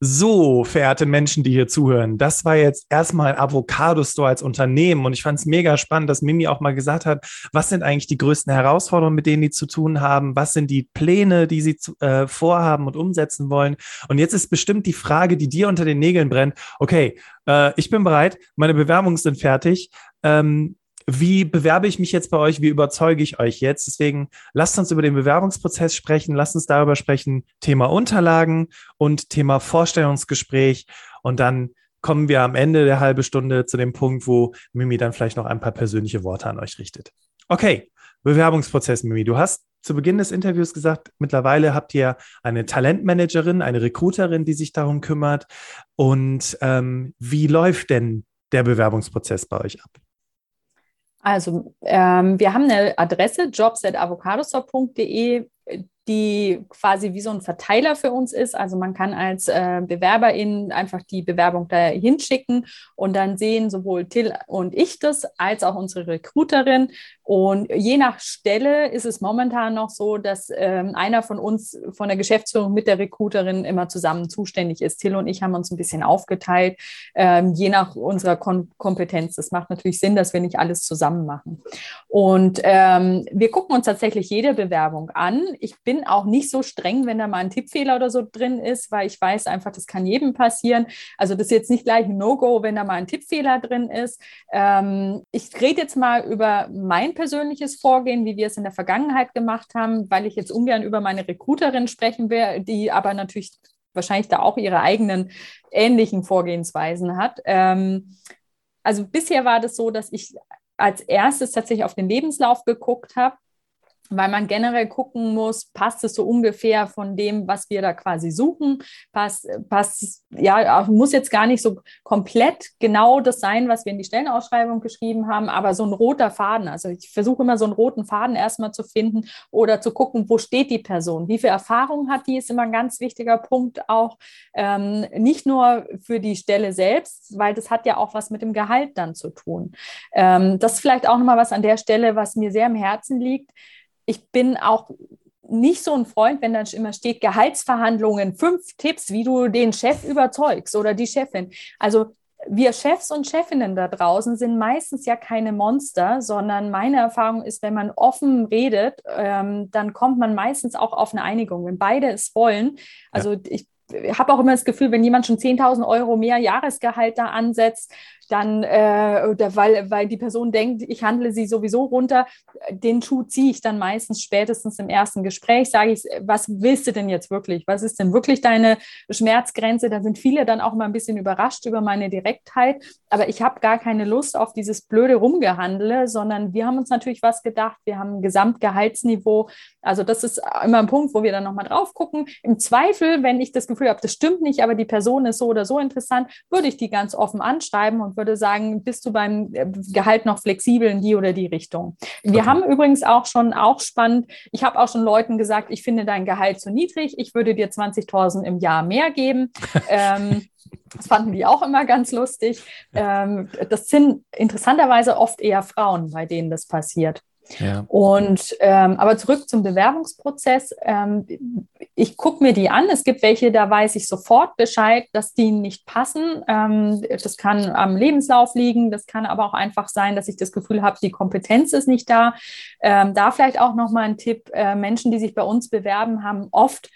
So, verehrte Menschen, die hier zuhören, das war jetzt erstmal Avocado Store als Unternehmen und ich fand es mega spannend, dass Mimi auch mal gesagt hat, was sind eigentlich die größten Herausforderungen, mit denen die zu tun haben, was sind die Pläne, die sie äh, vorhaben und umsetzen wollen. Und jetzt ist bestimmt die Frage, die dir unter den Nägeln brennt, okay, äh, ich bin bereit, meine Bewerbungen sind fertig. Ähm, wie bewerbe ich mich jetzt bei euch? Wie überzeuge ich euch jetzt? Deswegen lasst uns über den Bewerbungsprozess sprechen. Lasst uns darüber sprechen. Thema Unterlagen und Thema Vorstellungsgespräch. Und dann kommen wir am Ende der halben Stunde zu dem Punkt, wo Mimi dann vielleicht noch ein paar persönliche Worte an euch richtet. Okay, Bewerbungsprozess, Mimi. Du hast zu Beginn des Interviews gesagt, mittlerweile habt ihr eine Talentmanagerin, eine Recruiterin, die sich darum kümmert. Und ähm, wie läuft denn der Bewerbungsprozess bei euch ab? Also, ähm, wir haben eine Adresse jobs.avocadostore.de die quasi wie so ein Verteiler für uns ist. Also man kann als äh, Bewerberin einfach die Bewerbung da hinschicken und dann sehen sowohl Till und ich das als auch unsere Recruiterin. Und je nach Stelle ist es momentan noch so, dass ähm, einer von uns von der Geschäftsführung mit der Recruiterin immer zusammen zuständig ist. Till und ich haben uns ein bisschen aufgeteilt, ähm, je nach unserer Kom Kompetenz. Das macht natürlich Sinn, dass wir nicht alles zusammen machen. Und ähm, wir gucken uns tatsächlich jede Bewerbung an. Ich bin bin auch nicht so streng, wenn da mal ein Tippfehler oder so drin ist, weil ich weiß einfach, das kann jedem passieren. Also das ist jetzt nicht gleich ein No-Go, wenn da mal ein Tippfehler drin ist. Ähm, ich rede jetzt mal über mein persönliches Vorgehen, wie wir es in der Vergangenheit gemacht haben, weil ich jetzt ungern über meine Recruiterin sprechen will, die aber natürlich wahrscheinlich da auch ihre eigenen ähnlichen Vorgehensweisen hat. Ähm, also bisher war das so, dass ich als erstes tatsächlich auf den Lebenslauf geguckt habe weil man generell gucken muss, passt es so ungefähr von dem, was wir da quasi suchen, passt, passt, ja, muss jetzt gar nicht so komplett genau das sein, was wir in die Stellenausschreibung geschrieben haben, aber so ein roter Faden, also ich versuche immer so einen roten Faden erstmal zu finden oder zu gucken, wo steht die Person, wie viel Erfahrung hat die, ist immer ein ganz wichtiger Punkt auch, ähm, nicht nur für die Stelle selbst, weil das hat ja auch was mit dem Gehalt dann zu tun. Ähm, das ist vielleicht auch nochmal was an der Stelle, was mir sehr am Herzen liegt, ich bin auch nicht so ein Freund, wenn dann immer steht Gehaltsverhandlungen, fünf Tipps, wie du den Chef überzeugst oder die Chefin. Also wir Chefs und Chefinnen da draußen sind meistens ja keine Monster, sondern meine Erfahrung ist, wenn man offen redet, ähm, dann kommt man meistens auch auf eine Einigung, wenn beide es wollen. Also ja. ich habe auch immer das Gefühl, wenn jemand schon 10.000 Euro mehr Jahresgehalt da ansetzt, dann, äh, weil, weil die Person denkt, ich handle sie sowieso runter, den Schuh ziehe ich dann meistens spätestens im ersten Gespräch, sage ich, was willst du denn jetzt wirklich? Was ist denn wirklich deine Schmerzgrenze? Da sind viele dann auch mal ein bisschen überrascht über meine Direktheit, aber ich habe gar keine Lust auf dieses blöde Rumgehandle, sondern wir haben uns natürlich was gedacht, wir haben ein Gesamtgehaltsniveau, also das ist immer ein Punkt, wo wir dann nochmal drauf gucken. Im Zweifel, wenn ich das Gefühl habe, das stimmt nicht, aber die Person ist so oder so interessant, würde ich die ganz offen anschreiben und würde sagen, bist du beim äh, Gehalt noch flexibel in die oder die Richtung. Wir okay. haben übrigens auch schon, auch spannend, ich habe auch schon Leuten gesagt, ich finde dein Gehalt zu niedrig, ich würde dir 20.000 im Jahr mehr geben. ähm, das fanden die auch immer ganz lustig. Ähm, das sind interessanterweise oft eher Frauen, bei denen das passiert. Ja. Und ähm, aber zurück zum Bewerbungsprozess. Ähm, ich gucke mir die an. Es gibt welche, da weiß ich sofort Bescheid, dass die nicht passen. Ähm, das kann am Lebenslauf liegen. Das kann aber auch einfach sein, dass ich das Gefühl habe, die Kompetenz ist nicht da. Ähm, da vielleicht auch noch mal ein Tipp: äh, Menschen, die sich bei uns bewerben, haben oft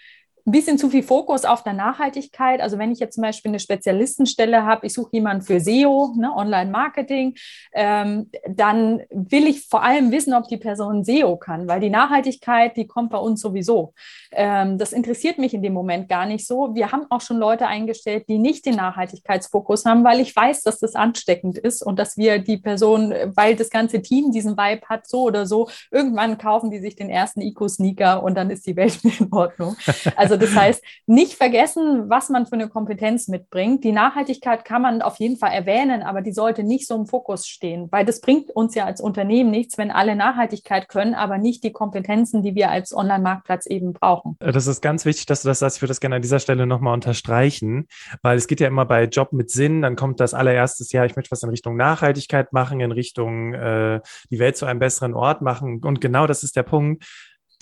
ein bisschen zu viel Fokus auf der Nachhaltigkeit. Also wenn ich jetzt zum Beispiel eine Spezialistenstelle habe, ich suche jemanden für SEO, ne, Online-Marketing, ähm, dann will ich vor allem wissen, ob die Person SEO kann, weil die Nachhaltigkeit, die kommt bei uns sowieso. Ähm, das interessiert mich in dem Moment gar nicht so. Wir haben auch schon Leute eingestellt, die nicht den Nachhaltigkeitsfokus haben, weil ich weiß, dass das ansteckend ist und dass wir die Person, weil das ganze Team diesen Vibe hat, so oder so, irgendwann kaufen die sich den ersten Eco-Sneaker und dann ist die Welt in Ordnung. Also also das heißt, nicht vergessen, was man für eine Kompetenz mitbringt. Die Nachhaltigkeit kann man auf jeden Fall erwähnen, aber die sollte nicht so im Fokus stehen, weil das bringt uns ja als Unternehmen nichts, wenn alle Nachhaltigkeit können, aber nicht die Kompetenzen, die wir als Online-Marktplatz eben brauchen. Äh, das ist ganz wichtig, dass du das sagst. Ich würde das gerne an dieser Stelle nochmal unterstreichen, weil es geht ja immer bei Job mit Sinn, dann kommt das allererstes Jahr, ich möchte was in Richtung Nachhaltigkeit machen, in Richtung äh, die Welt zu einem besseren Ort machen. Und genau das ist der Punkt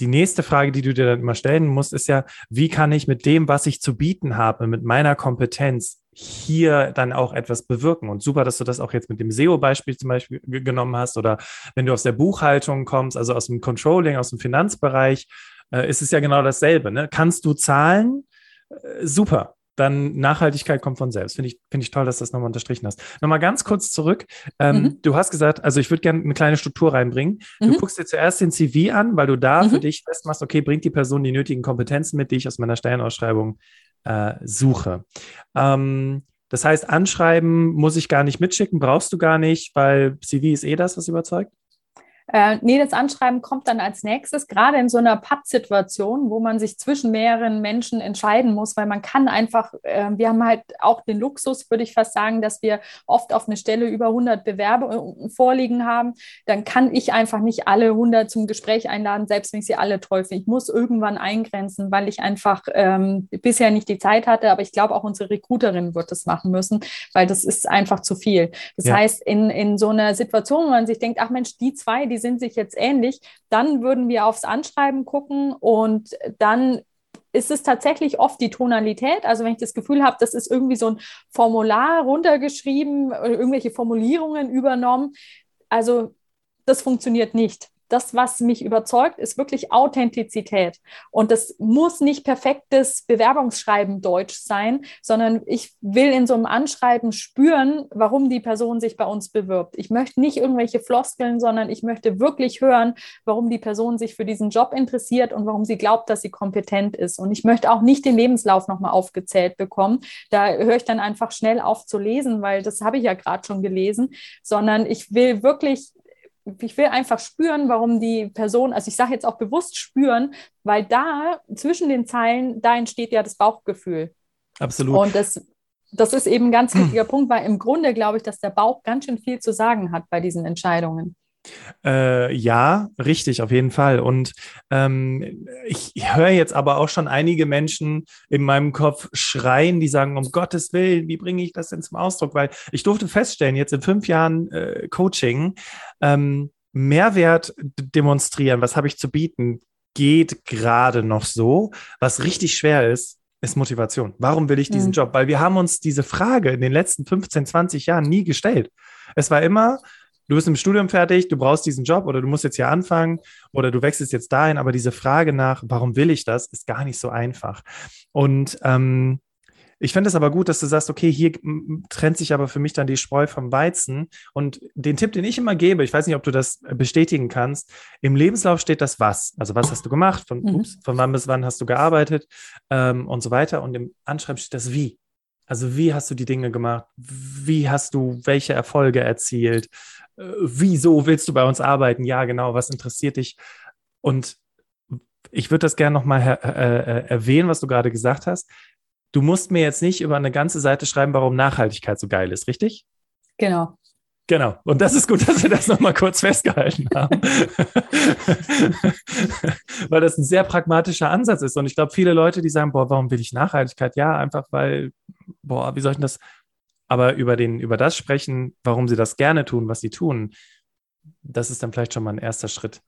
die nächste Frage, die du dir dann immer stellen musst, ist ja, wie kann ich mit dem, was ich zu bieten habe, mit meiner Kompetenz hier dann auch etwas bewirken? Und super, dass du das auch jetzt mit dem SEO-Beispiel zum Beispiel genommen hast oder wenn du aus der Buchhaltung kommst, also aus dem Controlling, aus dem Finanzbereich, äh, ist es ja genau dasselbe. Ne? Kannst du zahlen? Äh, super dann Nachhaltigkeit kommt von selbst. Finde ich, finde ich toll, dass du das nochmal unterstrichen hast. Nochmal ganz kurz zurück. Ähm, mhm. Du hast gesagt, also ich würde gerne eine kleine Struktur reinbringen. Mhm. Du guckst dir zuerst den CV an, weil du da mhm. für dich festmachst, okay, bringt die Person die nötigen Kompetenzen mit, die ich aus meiner Stellenausschreibung äh, suche. Ähm, das heißt, anschreiben muss ich gar nicht mitschicken, brauchst du gar nicht, weil CV ist eh das, was überzeugt? Äh, nee, das Anschreiben kommt dann als nächstes, gerade in so einer Pattsituation, wo man sich zwischen mehreren Menschen entscheiden muss, weil man kann einfach, äh, wir haben halt auch den Luxus, würde ich fast sagen, dass wir oft auf eine Stelle über 100 Bewerber vorliegen haben. Dann kann ich einfach nicht alle 100 zum Gespräch einladen, selbst wenn ich sie alle toll finde. Ich muss irgendwann eingrenzen, weil ich einfach ähm, bisher nicht die Zeit hatte, aber ich glaube auch unsere Recruiterin wird das machen müssen, weil das ist einfach zu viel. Das ja. heißt, in, in so einer Situation, wo man sich denkt, ach Mensch, die zwei, die sind sich jetzt ähnlich, dann würden wir aufs Anschreiben gucken und dann ist es tatsächlich oft die Tonalität. Also wenn ich das Gefühl habe, das ist irgendwie so ein Formular runtergeschrieben, irgendwelche Formulierungen übernommen. Also das funktioniert nicht das, was mich überzeugt, ist wirklich Authentizität. Und das muss nicht perfektes Bewerbungsschreiben Deutsch sein, sondern ich will in so einem Anschreiben spüren, warum die Person sich bei uns bewirbt. Ich möchte nicht irgendwelche Floskeln, sondern ich möchte wirklich hören, warum die Person sich für diesen Job interessiert und warum sie glaubt, dass sie kompetent ist. Und ich möchte auch nicht den Lebenslauf nochmal aufgezählt bekommen. Da höre ich dann einfach schnell auf zu lesen, weil das habe ich ja gerade schon gelesen, sondern ich will wirklich ich will einfach spüren, warum die Person, also ich sage jetzt auch bewusst spüren, weil da zwischen den Zeilen, da entsteht ja das Bauchgefühl. Absolut. Und das, das ist eben ein ganz wichtiger Punkt, weil im Grunde glaube ich, dass der Bauch ganz schön viel zu sagen hat bei diesen Entscheidungen. Äh, ja, richtig, auf jeden Fall. Und ähm, ich höre jetzt aber auch schon einige Menschen in meinem Kopf schreien, die sagen, um Gottes Willen, wie bringe ich das denn zum Ausdruck? Weil ich durfte feststellen, jetzt in fünf Jahren äh, Coaching, ähm, Mehrwert demonstrieren, was habe ich zu bieten, geht gerade noch so. Was richtig schwer ist, ist Motivation. Warum will ich diesen mhm. Job? Weil wir haben uns diese Frage in den letzten 15, 20 Jahren nie gestellt. Es war immer, du bist im Studium fertig, du brauchst diesen Job oder du musst jetzt hier anfangen oder du wechselst jetzt dahin, aber diese Frage nach, warum will ich das, ist gar nicht so einfach. Und ähm, ich finde es aber gut, dass du sagst, okay, hier trennt sich aber für mich dann die Spreu vom Weizen. Und den Tipp, den ich immer gebe, ich weiß nicht, ob du das bestätigen kannst, im Lebenslauf steht das was. Also was hast du gemacht, von, mhm. ups, von wann bis wann hast du gearbeitet ähm, und so weiter. Und im Anschreiben steht das wie. Also wie hast du die Dinge gemacht? Wie hast du welche Erfolge erzielt? Äh, wieso willst du bei uns arbeiten? Ja, genau, was interessiert dich? Und ich würde das gerne nochmal äh, äh, erwähnen, was du gerade gesagt hast. Du musst mir jetzt nicht über eine ganze Seite schreiben, warum Nachhaltigkeit so geil ist, richtig? Genau. Genau. Und das ist gut, dass wir das nochmal kurz festgehalten haben. weil das ein sehr pragmatischer Ansatz ist. Und ich glaube, viele Leute, die sagen, boah, warum will ich Nachhaltigkeit? Ja, einfach weil, boah, wie soll ich denn das aber über, den, über das sprechen, warum sie das gerne tun, was sie tun, das ist dann vielleicht schon mal ein erster Schritt.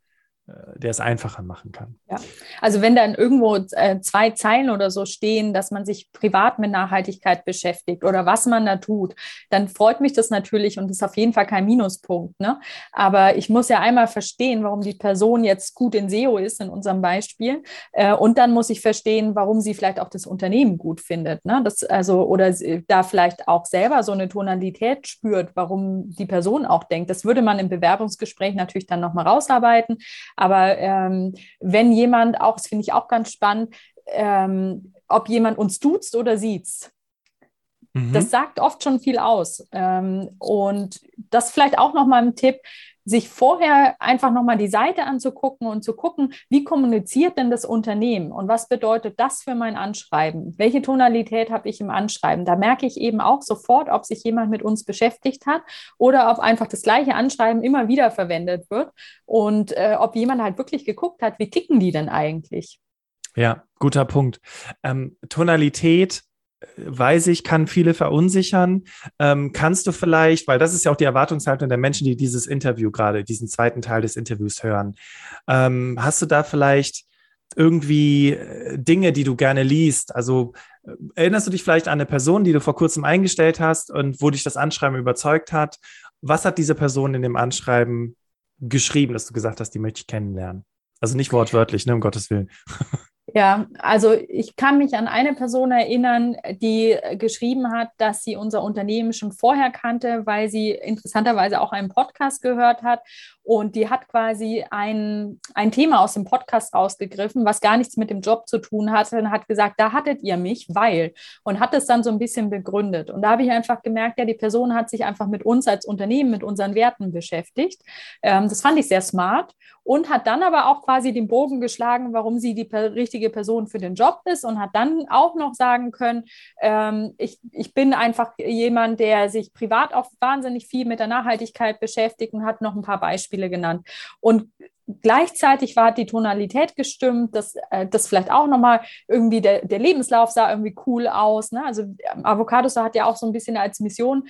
Äh, der es einfacher machen kann. Ja, also wenn dann irgendwo äh, zwei Zeilen oder so stehen, dass man sich privat mit Nachhaltigkeit beschäftigt oder was man da tut, dann freut mich das natürlich und ist auf jeden Fall kein Minuspunkt. Ne? Aber ich muss ja einmal verstehen, warum die Person jetzt gut in SEO ist, in unserem Beispiel. Äh, und dann muss ich verstehen, warum sie vielleicht auch das Unternehmen gut findet. Ne? Das, also, oder da vielleicht auch selber so eine Tonalität spürt, warum die Person auch denkt. Das würde man im Bewerbungsgespräch natürlich dann nochmal rausarbeiten. Aber ähm, wenn jemand auch, das finde ich auch ganz spannend, ähm, ob jemand uns duzt oder sieht. Mhm. Das sagt oft schon viel aus. Ähm, und das vielleicht auch nochmal ein Tipp, sich vorher einfach nochmal die Seite anzugucken und zu gucken, wie kommuniziert denn das Unternehmen und was bedeutet das für mein Anschreiben? Welche Tonalität habe ich im Anschreiben? Da merke ich eben auch sofort, ob sich jemand mit uns beschäftigt hat oder ob einfach das gleiche Anschreiben immer wieder verwendet wird und äh, ob jemand halt wirklich geguckt hat, wie ticken die denn eigentlich? Ja, guter Punkt. Ähm, Tonalität weiß ich, kann viele verunsichern. Ähm, kannst du vielleicht, weil das ist ja auch die Erwartungshaltung der Menschen, die dieses Interview gerade, diesen zweiten Teil des Interviews hören, ähm, hast du da vielleicht irgendwie äh, Dinge, die du gerne liest? Also äh, erinnerst du dich vielleicht an eine Person, die du vor kurzem eingestellt hast und wo dich das Anschreiben überzeugt hat? Was hat diese Person in dem Anschreiben geschrieben, dass du gesagt hast, die möchte ich kennenlernen? Also nicht wortwörtlich, ne, um Gottes Willen. Ja, also ich kann mich an eine Person erinnern, die geschrieben hat, dass sie unser Unternehmen schon vorher kannte, weil sie interessanterweise auch einen Podcast gehört hat und die hat quasi ein, ein Thema aus dem Podcast rausgegriffen, was gar nichts mit dem Job zu tun hatte und hat gesagt, da hattet ihr mich, weil. Und hat es dann so ein bisschen begründet. Und da habe ich einfach gemerkt, ja, die Person hat sich einfach mit uns als Unternehmen, mit unseren Werten beschäftigt. Ähm, das fand ich sehr smart und hat dann aber auch quasi den Bogen geschlagen, warum sie die richtige Person für den Job ist und hat dann auch noch sagen können, ähm, ich, ich bin einfach jemand, der sich privat auch wahnsinnig viel mit der Nachhaltigkeit beschäftigt und hat noch ein paar Beispiele Beispiele genannt. Und gleichzeitig war die Tonalität gestimmt, dass äh, das vielleicht auch nochmal irgendwie der, der Lebenslauf sah irgendwie cool aus. Ne? Also Avocados hat ja auch so ein bisschen als Mission,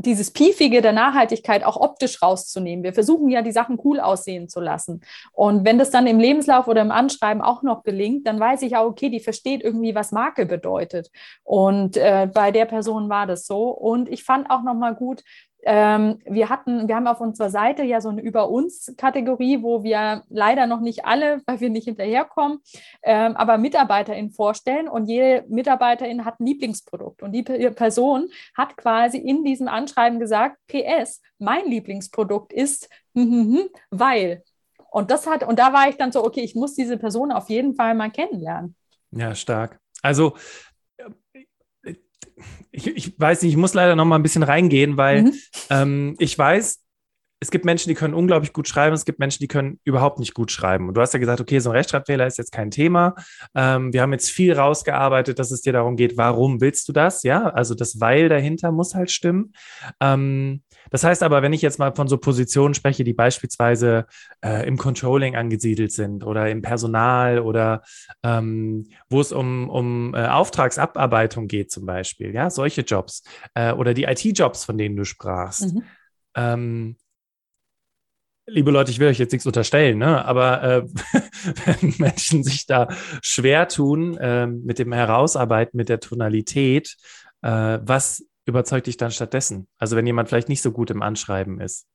dieses Piefige der Nachhaltigkeit auch optisch rauszunehmen. Wir versuchen ja, die Sachen cool aussehen zu lassen. Und wenn das dann im Lebenslauf oder im Anschreiben auch noch gelingt, dann weiß ich auch, okay, die versteht irgendwie, was Marke bedeutet. Und äh, bei der Person war das so. Und ich fand auch nochmal gut, ähm, wir hatten, wir haben auf unserer Seite ja so eine Über uns Kategorie, wo wir leider noch nicht alle, weil wir nicht hinterherkommen, ähm, aber MitarbeiterInnen vorstellen und jede Mitarbeiterin hat ein Lieblingsprodukt und die Person hat quasi in diesem Anschreiben gesagt, PS, mein Lieblingsprodukt ist, weil. Und das hat, und da war ich dann so, okay, ich muss diese Person auf jeden Fall mal kennenlernen. Ja, stark. Also ich, ich, weiß nicht, ich muss leider noch mal ein bisschen reingehen, weil mhm. ähm, ich weiß, es gibt Menschen, die können unglaublich gut schreiben, es gibt Menschen, die können überhaupt nicht gut schreiben. Und du hast ja gesagt, okay, so ein Rechtschreibfehler ist jetzt kein Thema. Ähm, wir haben jetzt viel rausgearbeitet, dass es dir darum geht, warum willst du das? Ja, also das Weil dahinter muss halt stimmen. Ähm, das heißt aber, wenn ich jetzt mal von so Positionen spreche, die beispielsweise äh, im Controlling angesiedelt sind oder im Personal oder ähm, wo es um, um äh, Auftragsabarbeitung geht zum Beispiel, ja, solche Jobs äh, oder die IT-Jobs, von denen du sprachst. Mhm. Liebe Leute, ich will euch jetzt nichts unterstellen, ne? aber äh, wenn Menschen sich da schwer tun äh, mit dem Herausarbeiten, mit der Tonalität, äh, was überzeugt dich dann stattdessen? Also wenn jemand vielleicht nicht so gut im Anschreiben ist.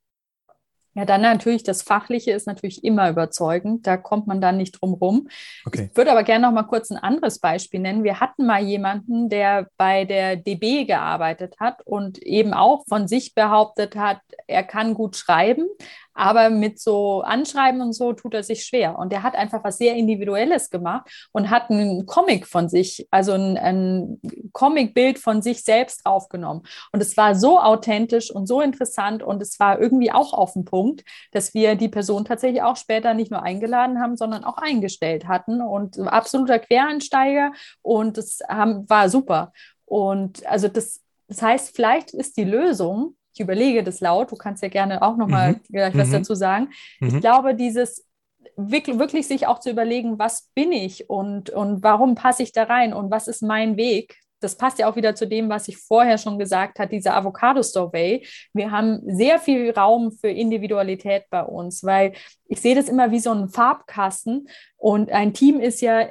Ja, dann natürlich, das Fachliche ist natürlich immer überzeugend. Da kommt man dann nicht drum rum. Okay. Ich würde aber gerne noch mal kurz ein anderes Beispiel nennen. Wir hatten mal jemanden, der bei der DB gearbeitet hat und eben auch von sich behauptet hat, er kann gut schreiben, aber mit so Anschreiben und so tut er sich schwer. Und er hat einfach was sehr Individuelles gemacht und hat einen Comic von sich, also ein, ein Comicbild von sich selbst aufgenommen. Und es war so authentisch und so interessant und es war irgendwie auch auf den Punkt, dass wir die Person tatsächlich auch später nicht nur eingeladen haben, sondern auch eingestellt hatten und absoluter Quereinsteiger und es war super. Und also das, das heißt, vielleicht ist die Lösung, ich überlege das laut, du kannst ja gerne auch nochmal mhm. gleich was mhm. dazu sagen. Mhm. Ich glaube, dieses wirklich, wirklich sich auch zu überlegen, was bin ich und, und warum passe ich da rein und was ist mein Weg, das passt ja auch wieder zu dem, was ich vorher schon gesagt habe, diese Avocado Survey. Wir haben sehr viel Raum für Individualität bei uns, weil ich sehe das immer wie so ein Farbkasten und ein Team ist ja,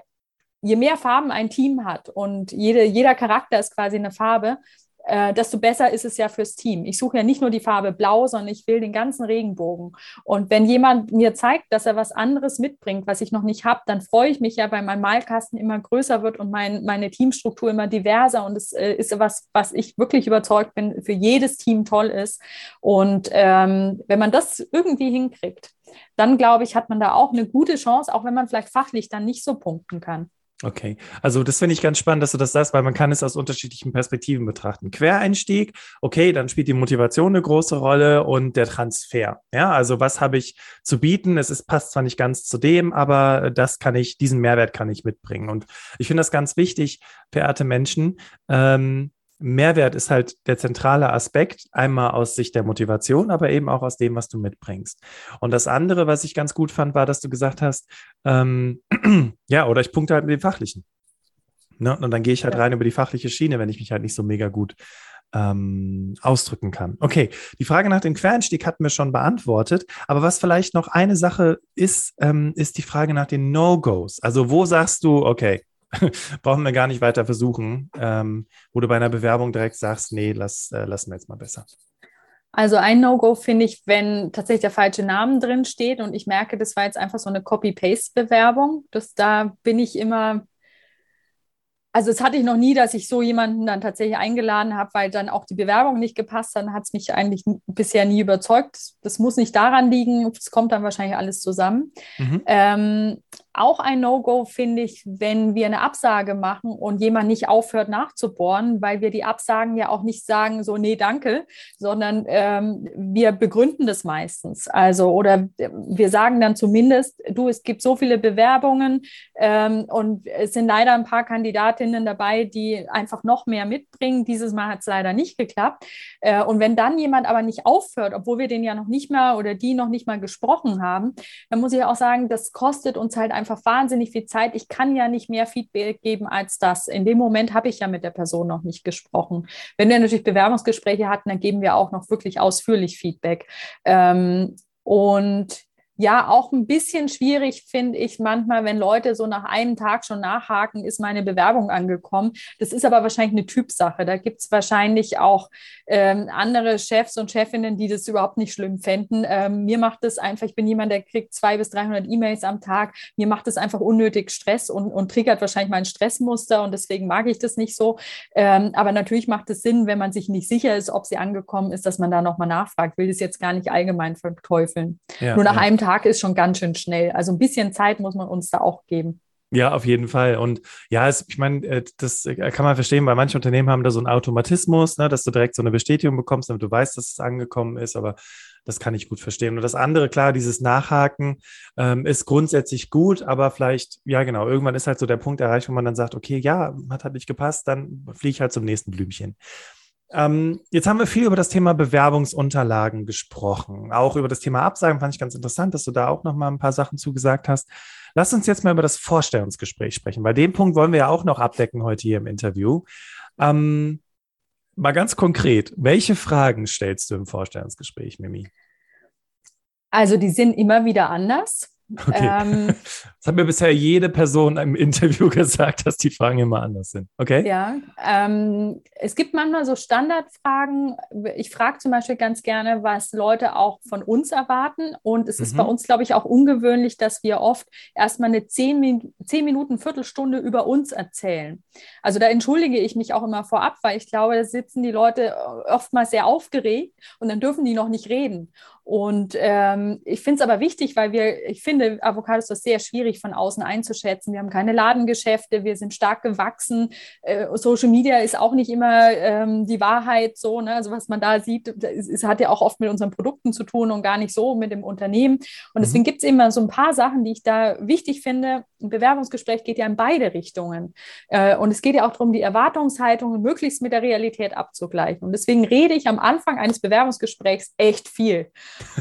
je mehr Farben ein Team hat und jede, jeder Charakter ist quasi eine Farbe, äh, desto besser ist es ja fürs Team. Ich suche ja nicht nur die Farbe Blau, sondern ich will den ganzen Regenbogen. Und wenn jemand mir zeigt, dass er was anderes mitbringt, was ich noch nicht habe, dann freue ich mich ja, weil mein Malkasten immer größer wird und mein, meine Teamstruktur immer diverser. Und es äh, ist was, was ich wirklich überzeugt bin, für jedes Team toll ist. Und ähm, wenn man das irgendwie hinkriegt, dann glaube ich, hat man da auch eine gute Chance, auch wenn man vielleicht fachlich dann nicht so punkten kann. Okay, also das finde ich ganz spannend, dass du das sagst, weil man kann es aus unterschiedlichen Perspektiven betrachten. Quereinstieg, okay, dann spielt die Motivation eine große Rolle und der Transfer. Ja, also was habe ich zu bieten? Es ist, passt zwar nicht ganz zu dem, aber das kann ich, diesen Mehrwert kann ich mitbringen. Und ich finde das ganz wichtig, verehrte Menschen. Ähm, Mehrwert ist halt der zentrale Aspekt, einmal aus Sicht der Motivation, aber eben auch aus dem, was du mitbringst. Und das andere, was ich ganz gut fand, war, dass du gesagt hast, ähm, ja, oder ich punkte halt mit dem Fachlichen. Ne? Und dann gehe ich halt ja. rein über die fachliche Schiene, wenn ich mich halt nicht so mega gut ähm, ausdrücken kann. Okay, die Frage nach dem Quereinstieg hatten wir schon beantwortet, aber was vielleicht noch eine Sache ist, ähm, ist die Frage nach den No-Gos. Also wo sagst du, okay, brauchen wir gar nicht weiter versuchen, ähm, wo du bei einer Bewerbung direkt sagst, nee, lass, äh, lassen wir jetzt mal besser. Also ein No-Go finde ich, wenn tatsächlich der falsche Name drin steht und ich merke, das war jetzt einfach so eine Copy-Paste-Bewerbung. da bin ich immer also es hatte ich noch nie, dass ich so jemanden dann tatsächlich eingeladen habe, weil dann auch die Bewerbung nicht gepasst hat. Dann hat es mich eigentlich bisher nie überzeugt. Das muss nicht daran liegen, es kommt dann wahrscheinlich alles zusammen. Mhm. Ähm, auch ein No-Go finde ich, wenn wir eine Absage machen und jemand nicht aufhört nachzubohren, weil wir die Absagen ja auch nicht sagen, so, nee, danke, sondern ähm, wir begründen das meistens. Also, oder wir sagen dann zumindest, du, es gibt so viele Bewerbungen ähm, und es sind leider ein paar Kandidatinnen dabei, die einfach noch mehr mitbringen. Dieses Mal hat es leider nicht geklappt. Äh, und wenn dann jemand aber nicht aufhört, obwohl wir den ja noch nicht mal oder die noch nicht mal gesprochen haben, dann muss ich auch sagen, das kostet uns halt einfach einfach wahnsinnig viel Zeit. Ich kann ja nicht mehr Feedback geben als das. In dem Moment habe ich ja mit der Person noch nicht gesprochen. Wenn wir natürlich Bewerbungsgespräche hatten, dann geben wir auch noch wirklich ausführlich Feedback. Ähm, und ja auch ein bisschen schwierig, finde ich manchmal, wenn Leute so nach einem Tag schon nachhaken, ist meine Bewerbung angekommen. Das ist aber wahrscheinlich eine Typsache. Da gibt es wahrscheinlich auch ähm, andere Chefs und Chefinnen, die das überhaupt nicht schlimm fänden. Ähm, mir macht das einfach, ich bin jemand, der kriegt zwei bis 300 E-Mails am Tag. Mir macht das einfach unnötig Stress und, und triggert wahrscheinlich mein Stressmuster und deswegen mag ich das nicht so. Ähm, aber natürlich macht es Sinn, wenn man sich nicht sicher ist, ob sie angekommen ist, dass man da nochmal nachfragt. Ich will das jetzt gar nicht allgemein verteufeln. Ja, Nur nach ja. einem Tag ist schon ganz schön schnell. Also ein bisschen Zeit muss man uns da auch geben. Ja, auf jeden Fall. Und ja, es, ich meine, äh, das äh, kann man verstehen, weil manche Unternehmen haben da so einen Automatismus, ne, dass du direkt so eine Bestätigung bekommst, damit du weißt, dass es angekommen ist. Aber das kann ich gut verstehen. Und das andere, klar, dieses Nachhaken ähm, ist grundsätzlich gut, aber vielleicht, ja genau, irgendwann ist halt so der Punkt erreicht, wo man dann sagt, okay, ja, hat halt nicht gepasst, dann fliege ich halt zum nächsten Blümchen. Ähm, jetzt haben wir viel über das Thema Bewerbungsunterlagen gesprochen. Auch über das Thema Absagen fand ich ganz interessant, dass du da auch noch mal ein paar Sachen zugesagt hast. Lass uns jetzt mal über das Vorstellungsgespräch sprechen. Bei dem Punkt wollen wir ja auch noch abdecken heute hier im Interview. Ähm, mal ganz konkret, welche Fragen stellst du im Vorstellungsgespräch, Mimi? Also die sind immer wieder anders. Okay. Ähm, das hat mir bisher jede Person im Interview gesagt, dass die Fragen immer anders sind. Okay. Ja, ähm, es gibt manchmal so Standardfragen. Ich frage zum Beispiel ganz gerne, was Leute auch von uns erwarten. Und es ist mhm. bei uns, glaube ich, auch ungewöhnlich, dass wir oft erstmal eine zehn, Min zehn Minuten, Viertelstunde über uns erzählen. Also da entschuldige ich mich auch immer vorab, weil ich glaube, da sitzen die Leute oftmals sehr aufgeregt und dann dürfen die noch nicht reden. Und ähm, ich finde es aber wichtig, weil wir, ich finde, Avocados ist sehr schwierig von außen einzuschätzen. Wir haben keine Ladengeschäfte, wir sind stark gewachsen. Äh, Social Media ist auch nicht immer ähm, die Wahrheit so. Ne? Also was man da sieht, es, es, hat ja auch oft mit unseren Produkten zu tun und gar nicht so mit dem Unternehmen. Und mhm. deswegen gibt es immer so ein paar Sachen, die ich da wichtig finde. Ein Bewerbungsgespräch geht ja in beide Richtungen. Äh, und es geht ja auch darum, die Erwartungshaltungen möglichst mit der Realität abzugleichen. Und deswegen rede ich am Anfang eines Bewerbungsgesprächs echt viel.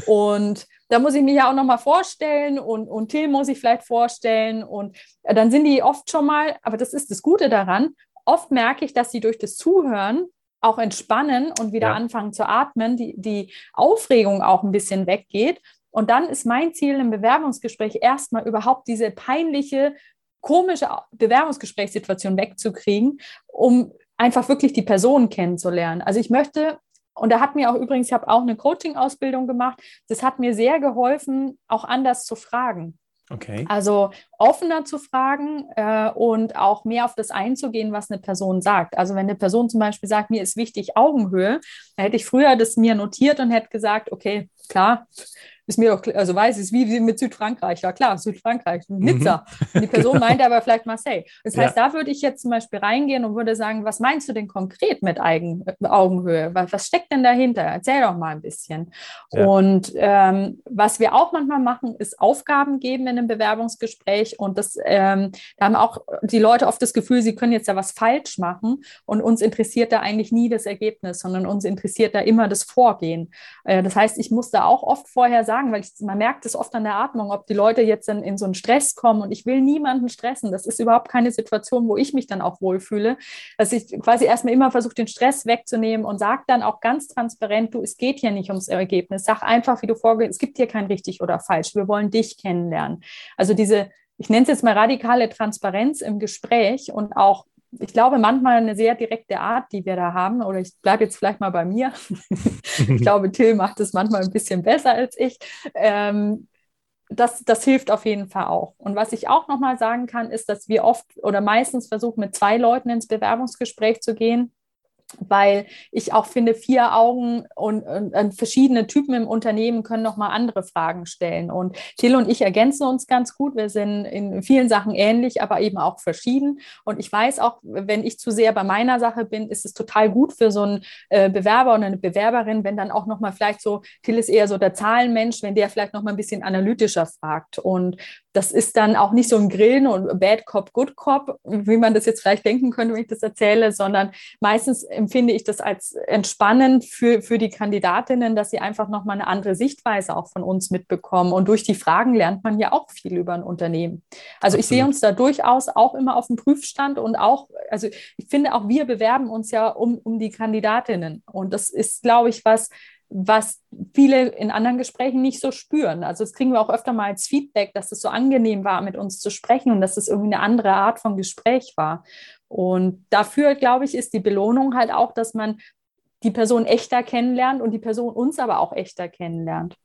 Und da muss ich mich ja auch nochmal vorstellen und, und Till muss ich vielleicht vorstellen. Und dann sind die oft schon mal, aber das ist das Gute daran, oft merke ich, dass sie durch das Zuhören auch entspannen und wieder ja. anfangen zu atmen, die, die Aufregung auch ein bisschen weggeht. Und dann ist mein Ziel im Bewerbungsgespräch erstmal überhaupt diese peinliche, komische Bewerbungsgesprächssituation wegzukriegen, um einfach wirklich die Person kennenzulernen. Also ich möchte und da hat mir auch übrigens, ich habe auch eine Coaching-Ausbildung gemacht, das hat mir sehr geholfen, auch anders zu fragen. Okay. Also offener zu fragen äh, und auch mehr auf das einzugehen, was eine Person sagt. Also wenn eine Person zum Beispiel sagt, mir ist wichtig Augenhöhe, dann hätte ich früher das mir notiert und hätte gesagt, okay, klar, ist mir doch, also weiß es, wie mit Südfrankreich. Ja klar, Südfrankreich, Nizza. Mhm. Und die Person meinte aber vielleicht Marseille. Das heißt, ja. da würde ich jetzt zum Beispiel reingehen und würde sagen, was meinst du denn konkret mit Eigen, äh, Augenhöhe? Was, was, steckt denn dahinter? Erzähl doch mal ein bisschen. Ja. Und ähm, was wir auch manchmal machen, ist Aufgaben geben in einem Bewerbungsgespräch. Und das, ähm, da haben auch die Leute oft das Gefühl, sie können jetzt da was falsch machen. Und uns interessiert da eigentlich nie das Ergebnis, sondern uns interessiert da immer das Vorgehen. Äh, das heißt, ich muss da auch oft vorher sagen, sagen, weil ich, man merkt es oft an der Atmung, ob die Leute jetzt dann in so einen Stress kommen und ich will niemanden stressen. Das ist überhaupt keine Situation, wo ich mich dann auch wohlfühle, dass ich quasi erstmal immer versuche, den Stress wegzunehmen und sage dann auch ganz transparent, du, es geht hier nicht ums Ergebnis. Sag einfach, wie du vorgehst, es gibt hier kein richtig oder falsch. Wir wollen dich kennenlernen. Also diese, ich nenne es jetzt mal radikale Transparenz im Gespräch und auch ich glaube, manchmal eine sehr direkte Art, die wir da haben. Oder ich bleibe jetzt vielleicht mal bei mir. ich glaube, Till macht es manchmal ein bisschen besser als ich. Ähm, das, das hilft auf jeden Fall auch. Und was ich auch nochmal sagen kann, ist, dass wir oft oder meistens versuchen, mit zwei Leuten ins Bewerbungsgespräch zu gehen weil ich auch finde, vier Augen und, und, und, verschiedene Typen im Unternehmen können nochmal andere Fragen stellen. Und Till und ich ergänzen uns ganz gut. Wir sind in vielen Sachen ähnlich, aber eben auch verschieden. Und ich weiß auch, wenn ich zu sehr bei meiner Sache bin, ist es total gut für so einen äh, Bewerber oder eine Bewerberin, wenn dann auch nochmal vielleicht so, Till ist eher so der Zahlenmensch, wenn der vielleicht nochmal ein bisschen analytischer fragt. Und das ist dann auch nicht so ein Grillen und Bad Cop, Good Cop, wie man das jetzt vielleicht denken könnte, wenn ich das erzähle, sondern meistens empfinde ich das als entspannend für, für die Kandidatinnen, dass sie einfach nochmal eine andere Sichtweise auch von uns mitbekommen. Und durch die Fragen lernt man ja auch viel über ein Unternehmen. Also Absolut. ich sehe uns da durchaus auch immer auf dem Prüfstand und auch, also ich finde auch wir bewerben uns ja um, um die Kandidatinnen. Und das ist, glaube ich, was, was viele in anderen Gesprächen nicht so spüren. Also das kriegen wir auch öfter mal als Feedback, dass es so angenehm war, mit uns zu sprechen und dass es irgendwie eine andere Art von Gespräch war. Und dafür, glaube ich, ist die Belohnung halt auch, dass man die Person echter kennenlernt und die Person uns aber auch echter kennenlernt.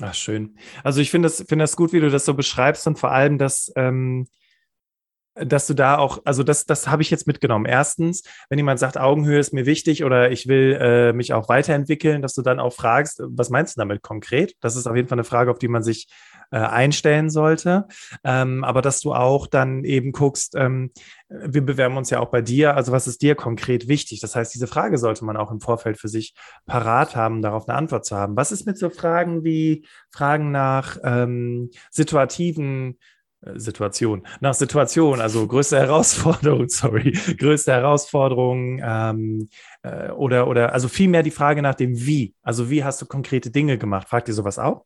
Ach, schön. Also ich finde das, finde das gut, wie du das so beschreibst und vor allem, dass ähm, dass du da auch, also das, das habe ich jetzt mitgenommen. Erstens, wenn jemand sagt, Augenhöhe ist mir wichtig oder ich will äh, mich auch weiterentwickeln, dass du dann auch fragst, was meinst du damit konkret? Das ist auf jeden Fall eine Frage, auf die man sich äh, einstellen sollte. Ähm, aber dass du auch dann eben guckst, ähm, wir bewerben uns ja auch bei dir, also was ist dir konkret wichtig? Das heißt, diese Frage sollte man auch im Vorfeld für sich parat haben, darauf eine Antwort zu haben. Was ist mit so Fragen wie Fragen nach ähm, situativen äh, Situation. Nach Situation, also größte Herausforderung, sorry, größte Herausforderung ähm, äh, oder, oder also vielmehr die Frage nach dem Wie. Also wie hast du konkrete Dinge gemacht? Fragt ihr sowas auch?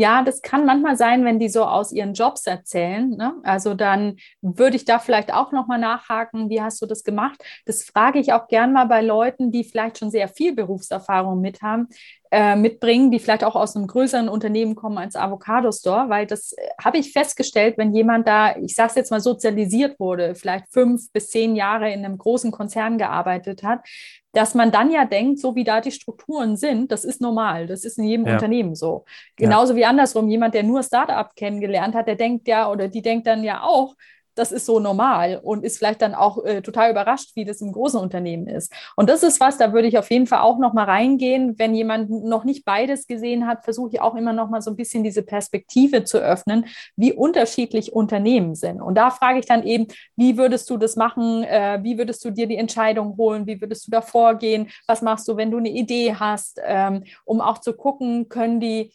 Ja, das kann manchmal sein, wenn die so aus ihren Jobs erzählen. Ne? Also dann würde ich da vielleicht auch nochmal nachhaken, wie hast du das gemacht? Das frage ich auch gern mal bei Leuten, die vielleicht schon sehr viel Berufserfahrung mit haben, äh, mitbringen, die vielleicht auch aus einem größeren Unternehmen kommen als Avocado Store, weil das äh, habe ich festgestellt, wenn jemand da, ich sage es jetzt mal, sozialisiert wurde, vielleicht fünf bis zehn Jahre in einem großen Konzern gearbeitet hat, dass man dann ja denkt, so wie da die Strukturen sind, das ist normal, das ist in jedem ja. Unternehmen so. Genauso ja. wie andersrum, jemand, der nur Startup kennengelernt hat, der denkt ja oder die denkt dann ja auch, das ist so normal und ist vielleicht dann auch äh, total überrascht, wie das im großen Unternehmen ist. Und das ist was, da würde ich auf jeden Fall auch noch mal reingehen. Wenn jemand noch nicht beides gesehen hat, versuche ich auch immer noch mal so ein bisschen diese Perspektive zu öffnen, wie unterschiedlich Unternehmen sind. Und da frage ich dann eben, wie würdest du das machen? Äh, wie würdest du dir die Entscheidung holen? Wie würdest du da vorgehen? Was machst du, wenn du eine Idee hast? Ähm, um auch zu gucken, können die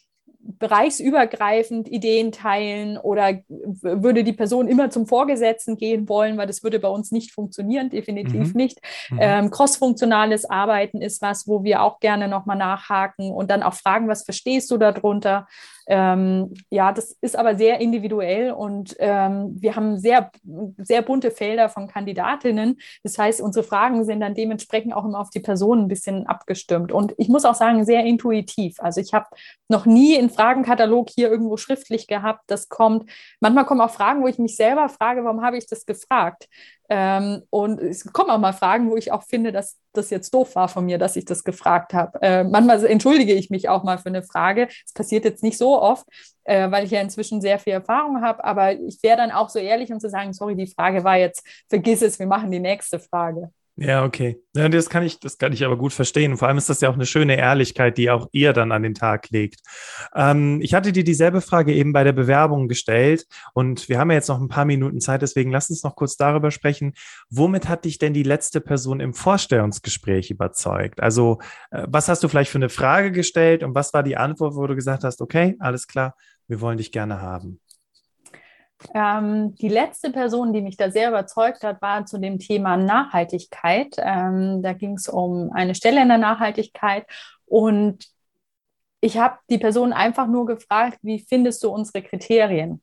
bereichsübergreifend Ideen teilen oder würde die Person immer zum Vorgesetzten gehen wollen, weil das würde bei uns nicht funktionieren, definitiv mhm. nicht. Mhm. Ähm, crossfunktionales Arbeiten ist was, wo wir auch gerne nochmal nachhaken und dann auch fragen, was verstehst du darunter? Ähm, ja, das ist aber sehr individuell und ähm, wir haben sehr, sehr bunte Felder von Kandidatinnen. Das heißt, unsere Fragen sind dann dementsprechend auch immer auf die Person ein bisschen abgestimmt. Und ich muss auch sagen, sehr intuitiv. Also ich habe noch nie einen Fragenkatalog hier irgendwo schriftlich gehabt. Das kommt, manchmal kommen auch Fragen, wo ich mich selber frage, warum habe ich das gefragt? Ähm, und es kommen auch mal Fragen, wo ich auch finde, dass das jetzt doof war von mir, dass ich das gefragt habe. Äh, manchmal entschuldige ich mich auch mal für eine Frage. Es passiert jetzt nicht so oft, äh, weil ich ja inzwischen sehr viel Erfahrung habe, aber ich wäre dann auch so ehrlich, um zu sagen, sorry, die Frage war jetzt, vergiss es, wir machen die nächste Frage. Ja, okay. Ja, das kann ich, das kann ich aber gut verstehen. Vor allem ist das ja auch eine schöne Ehrlichkeit, die auch ihr dann an den Tag legt. Ähm, ich hatte dir dieselbe Frage eben bei der Bewerbung gestellt und wir haben ja jetzt noch ein paar Minuten Zeit, deswegen lass uns noch kurz darüber sprechen. Womit hat dich denn die letzte Person im Vorstellungsgespräch überzeugt? Also, äh, was hast du vielleicht für eine Frage gestellt und was war die Antwort, wo du gesagt hast, okay, alles klar, wir wollen dich gerne haben? Ähm, die letzte Person, die mich da sehr überzeugt hat, war zu dem Thema Nachhaltigkeit. Ähm, da ging es um eine Stelle in der Nachhaltigkeit und ich habe die Person einfach nur gefragt, wie findest du unsere Kriterien?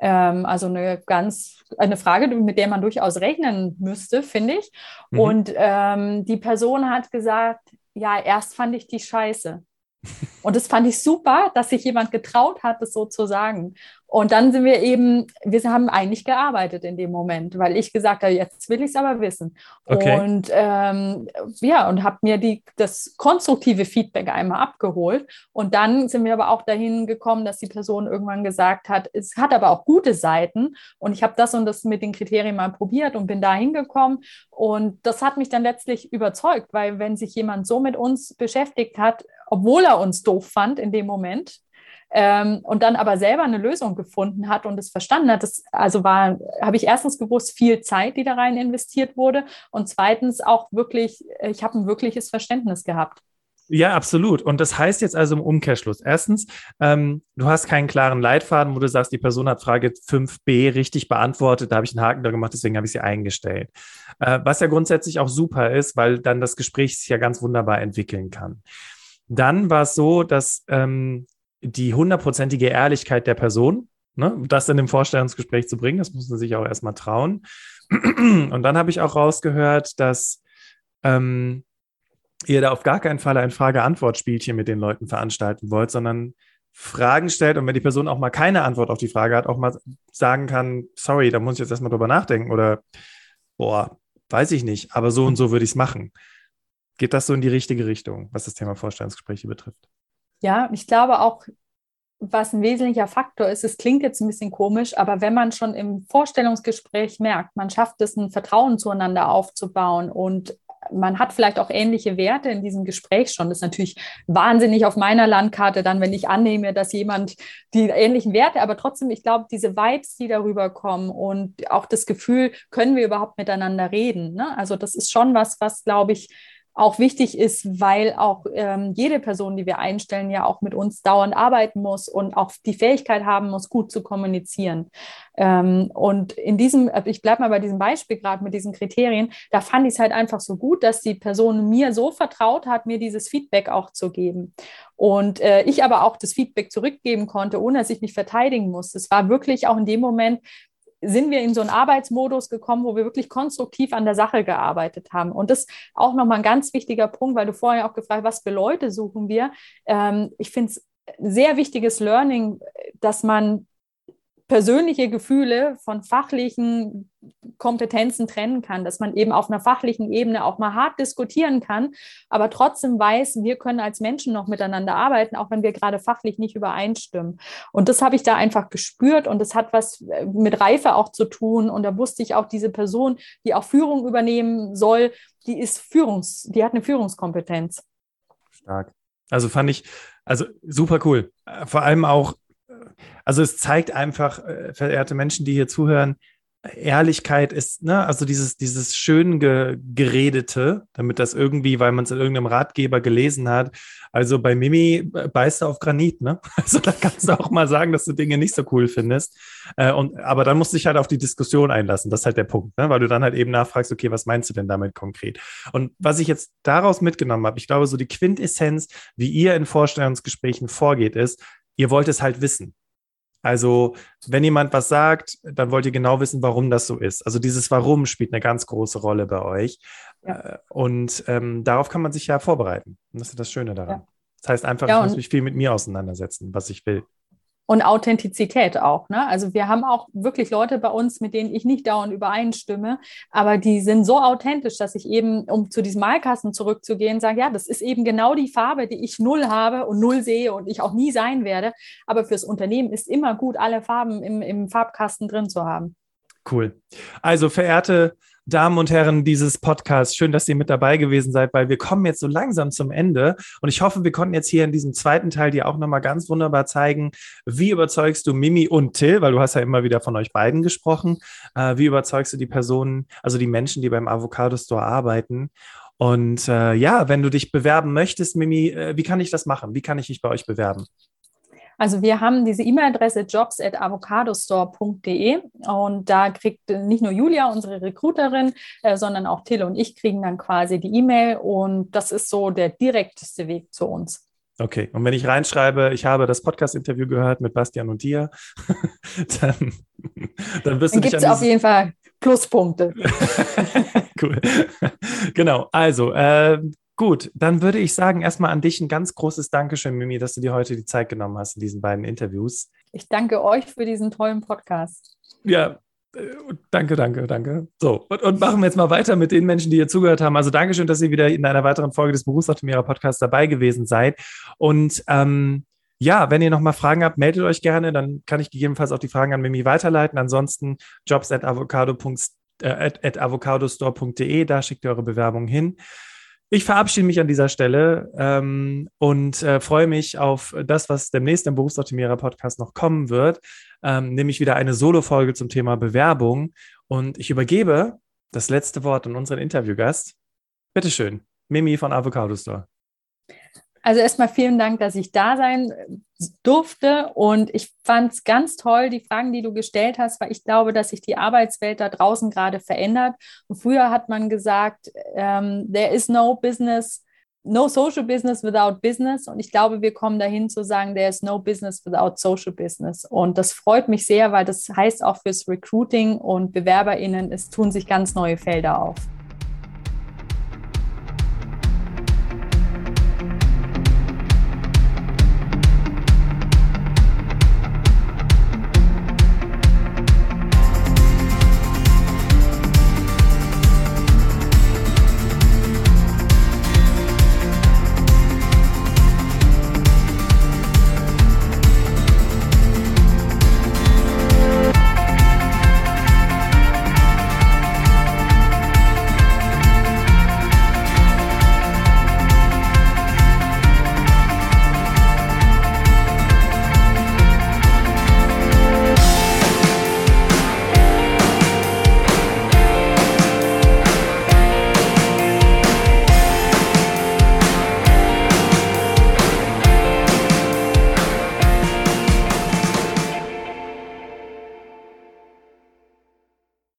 Ähm, also eine ganz, eine Frage, mit der man durchaus rechnen müsste, finde ich. Mhm. Und ähm, die Person hat gesagt, ja, erst fand ich die scheiße. Und das fand ich super, dass sich jemand getraut hat, das so zu sagen. Und dann sind wir eben, wir haben eigentlich gearbeitet in dem Moment, weil ich gesagt habe, jetzt will ich es aber wissen. Okay. Und ähm, ja, und habe mir die, das konstruktive Feedback einmal abgeholt. Und dann sind wir aber auch dahin gekommen, dass die Person irgendwann gesagt hat, es hat aber auch gute Seiten. Und ich habe das und das mit den Kriterien mal probiert und bin da hingekommen. Und das hat mich dann letztlich überzeugt, weil wenn sich jemand so mit uns beschäftigt hat, obwohl er uns doof fand in dem Moment, ähm, und dann aber selber eine Lösung gefunden hat und es verstanden hat. Das also war, habe ich erstens gewusst, viel Zeit, die da rein investiert wurde und zweitens auch wirklich, ich habe ein wirkliches Verständnis gehabt. Ja, absolut. Und das heißt jetzt also im Umkehrschluss. Erstens, ähm, du hast keinen klaren Leitfaden, wo du sagst, die Person hat Frage 5b richtig beantwortet, da habe ich einen Haken da gemacht, deswegen habe ich sie eingestellt. Äh, was ja grundsätzlich auch super ist, weil dann das Gespräch sich ja ganz wunderbar entwickeln kann. Dann war es so, dass ähm, die hundertprozentige Ehrlichkeit der Person, ne, das in dem Vorstellungsgespräch zu bringen, das muss man sich auch erstmal trauen. Und dann habe ich auch rausgehört, dass ähm, ihr da auf gar keinen Fall ein Frage-Antwort-Spielchen mit den Leuten veranstalten wollt, sondern Fragen stellt und wenn die Person auch mal keine Antwort auf die Frage hat, auch mal sagen kann, sorry, da muss ich jetzt erstmal drüber nachdenken oder boah, weiß ich nicht, aber so und so würde ich es machen. Geht das so in die richtige Richtung, was das Thema Vorstellungsgespräche betrifft? Ja, ich glaube auch, was ein wesentlicher Faktor ist, es klingt jetzt ein bisschen komisch, aber wenn man schon im Vorstellungsgespräch merkt, man schafft es, ein Vertrauen zueinander aufzubauen und man hat vielleicht auch ähnliche Werte in diesem Gespräch schon. Das ist natürlich wahnsinnig auf meiner Landkarte dann, wenn ich annehme, dass jemand die ähnlichen Werte, aber trotzdem, ich glaube, diese Vibes, die darüber kommen und auch das Gefühl, können wir überhaupt miteinander reden. Ne? Also das ist schon was, was, glaube ich, auch wichtig ist, weil auch ähm, jede Person, die wir einstellen, ja auch mit uns dauernd arbeiten muss und auch die Fähigkeit haben muss, gut zu kommunizieren. Ähm, und in diesem, äh, ich bleibe mal bei diesem Beispiel gerade mit diesen Kriterien, da fand ich es halt einfach so gut, dass die Person mir so vertraut hat, mir dieses Feedback auch zu geben. Und äh, ich aber auch das Feedback zurückgeben konnte, ohne dass ich mich verteidigen musste. Es war wirklich auch in dem Moment sind wir in so einen Arbeitsmodus gekommen, wo wir wirklich konstruktiv an der Sache gearbeitet haben. Und das ist auch nochmal ein ganz wichtiger Punkt, weil du vorher auch gefragt hast, was für Leute suchen wir. Ähm, ich finde es sehr wichtiges Learning, dass man persönliche Gefühle von fachlichen Kompetenzen trennen kann, dass man eben auf einer fachlichen Ebene auch mal hart diskutieren kann, aber trotzdem weiß, wir können als Menschen noch miteinander arbeiten, auch wenn wir gerade fachlich nicht übereinstimmen. Und das habe ich da einfach gespürt und das hat was äh, mit Reife auch zu tun. Und da wusste ich auch, diese Person, die auch Führung übernehmen soll, die ist Führungs, die hat eine Führungskompetenz. Stark. Also fand ich, also super cool. Vor allem auch also es zeigt einfach, äh, verehrte Menschen, die hier zuhören, Ehrlichkeit ist, ne, also dieses, dieses schön ge geredete, damit das irgendwie, weil man es in irgendeinem Ratgeber gelesen hat. Also bei Mimi äh, beißt du auf Granit, ne? Also da kannst du auch mal sagen, dass du Dinge nicht so cool findest. Äh, und, aber dann musst du dich halt auf die Diskussion einlassen. Das ist halt der Punkt, ne? Weil du dann halt eben nachfragst, okay, was meinst du denn damit konkret? Und was ich jetzt daraus mitgenommen habe, ich glaube, so die Quintessenz, wie ihr in Vorstellungsgesprächen vorgeht, ist, ihr wollt es halt wissen. Also, wenn jemand was sagt, dann wollt ihr genau wissen, warum das so ist. Also dieses Warum spielt eine ganz große Rolle bei euch. Ja. Äh, und ähm, darauf kann man sich ja vorbereiten. Und das ist das Schöne daran. Ja. Das heißt einfach, ja, ich muss mich viel mit mir auseinandersetzen, was ich will und Authentizität auch. Ne? Also wir haben auch wirklich Leute bei uns, mit denen ich nicht dauernd übereinstimme, aber die sind so authentisch, dass ich eben, um zu diesem Malkasten zurückzugehen, sage, ja, das ist eben genau die Farbe, die ich null habe und null sehe und ich auch nie sein werde. Aber fürs Unternehmen ist immer gut, alle Farben im, im Farbkasten drin zu haben. Cool. Also verehrte Damen und Herren dieses Podcasts, schön, dass ihr mit dabei gewesen seid, weil wir kommen jetzt so langsam zum Ende und ich hoffe, wir konnten jetzt hier in diesem zweiten Teil dir auch nochmal ganz wunderbar zeigen, wie überzeugst du Mimi und Till, weil du hast ja immer wieder von euch beiden gesprochen, äh, wie überzeugst du die Personen, also die Menschen, die beim Avocado Store arbeiten und äh, ja, wenn du dich bewerben möchtest, Mimi, äh, wie kann ich das machen? Wie kann ich mich bei euch bewerben? Also wir haben diese E-Mail-Adresse jobs.avocadostore.de und da kriegt nicht nur Julia, unsere Recruiterin, äh, sondern auch Till und ich kriegen dann quasi die E-Mail und das ist so der direkteste Weg zu uns. Okay, und wenn ich reinschreibe, ich habe das Podcast-Interview gehört mit Bastian und dir, dann, dann dann du dich an auf jeden Fall Pluspunkte. cool. Genau, also äh, gut, dann würde ich sagen, erstmal an dich ein ganz großes Dankeschön, Mimi, dass du dir heute die Zeit genommen hast in diesen beiden Interviews. Ich danke euch für diesen tollen Podcast. Ja, äh, Danke, danke, danke. So, und, und, machen wir jetzt mal weiter mit den Menschen, die hier zugehört haben. Also Dankeschön, dass ihr wieder in einer weiteren Folge des Berufsoptimierer Podcasts dabei gewesen seid. Und ähm, ja, wenn ihr nochmal Fragen habt, meldet euch gerne. Dann kann ich gegebenenfalls auch die Fragen an Mimi weiterleiten. Ansonsten jobs at avocado.store.de, äh, da schickt ihr eure Bewerbung hin. Ich verabschiede mich an dieser Stelle ähm, und äh, freue mich auf das, was demnächst im Berufsoptimierer Podcast noch kommen wird, ähm, nämlich wieder eine Solo-Folge zum Thema Bewerbung. Und ich übergebe das letzte Wort an unseren Interviewgast. Bitteschön, Mimi von Avocado Store. Also erstmal vielen Dank, dass ich da sein durfte und ich fand es ganz toll, die Fragen, die du gestellt hast, weil ich glaube, dass sich die Arbeitswelt da draußen gerade verändert. Und früher hat man gesagt, ähm, there is no business, no social business without business. Und ich glaube, wir kommen dahin zu sagen, there is no business without social business. Und das freut mich sehr, weil das heißt auch fürs Recruiting und BewerberInnen, es tun sich ganz neue Felder auf.